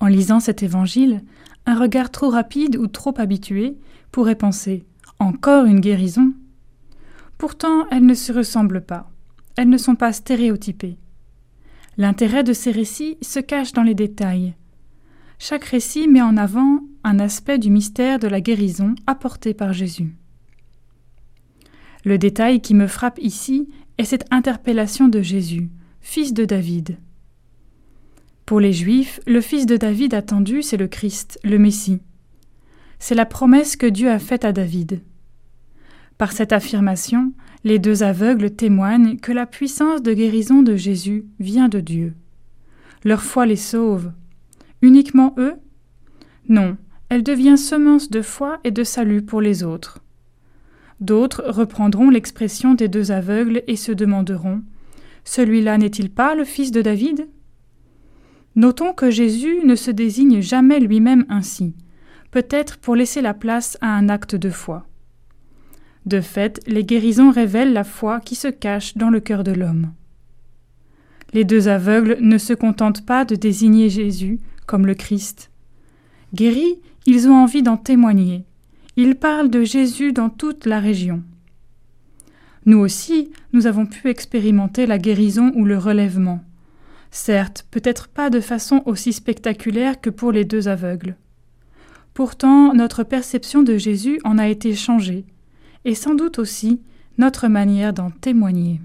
En lisant cet évangile, un regard trop rapide ou trop habitué pourrait penser Encore une guérison Pourtant, elles ne se ressemblent pas. Elles ne sont pas stéréotypées. L'intérêt de ces récits se cache dans les détails. Chaque récit met en avant un aspect du mystère de la guérison apporté par Jésus. Le détail qui me frappe ici est cette interpellation de Jésus, fils de David. Pour les Juifs, le fils de David attendu, c'est le Christ, le Messie. C'est la promesse que Dieu a faite à David. Par cette affirmation, les deux aveugles témoignent que la puissance de guérison de Jésus vient de Dieu. Leur foi les sauve. Uniquement eux? Non, elle devient semence de foi et de salut pour les autres. D'autres reprendront l'expression des deux aveugles et se demanderont Celui-là n'est-il pas le fils de David? Notons que Jésus ne se désigne jamais lui-même ainsi, peut-être pour laisser la place à un acte de foi. De fait, les guérisons révèlent la foi qui se cache dans le cœur de l'homme. Les deux aveugles ne se contentent pas de désigner Jésus comme le Christ. Guéris, ils ont envie d'en témoigner. Ils parlent de Jésus dans toute la région. Nous aussi, nous avons pu expérimenter la guérison ou le relèvement. Certes, peut-être pas de façon aussi spectaculaire que pour les deux aveugles. Pourtant, notre perception de Jésus en a été changée, et sans doute aussi notre manière d'en témoigner.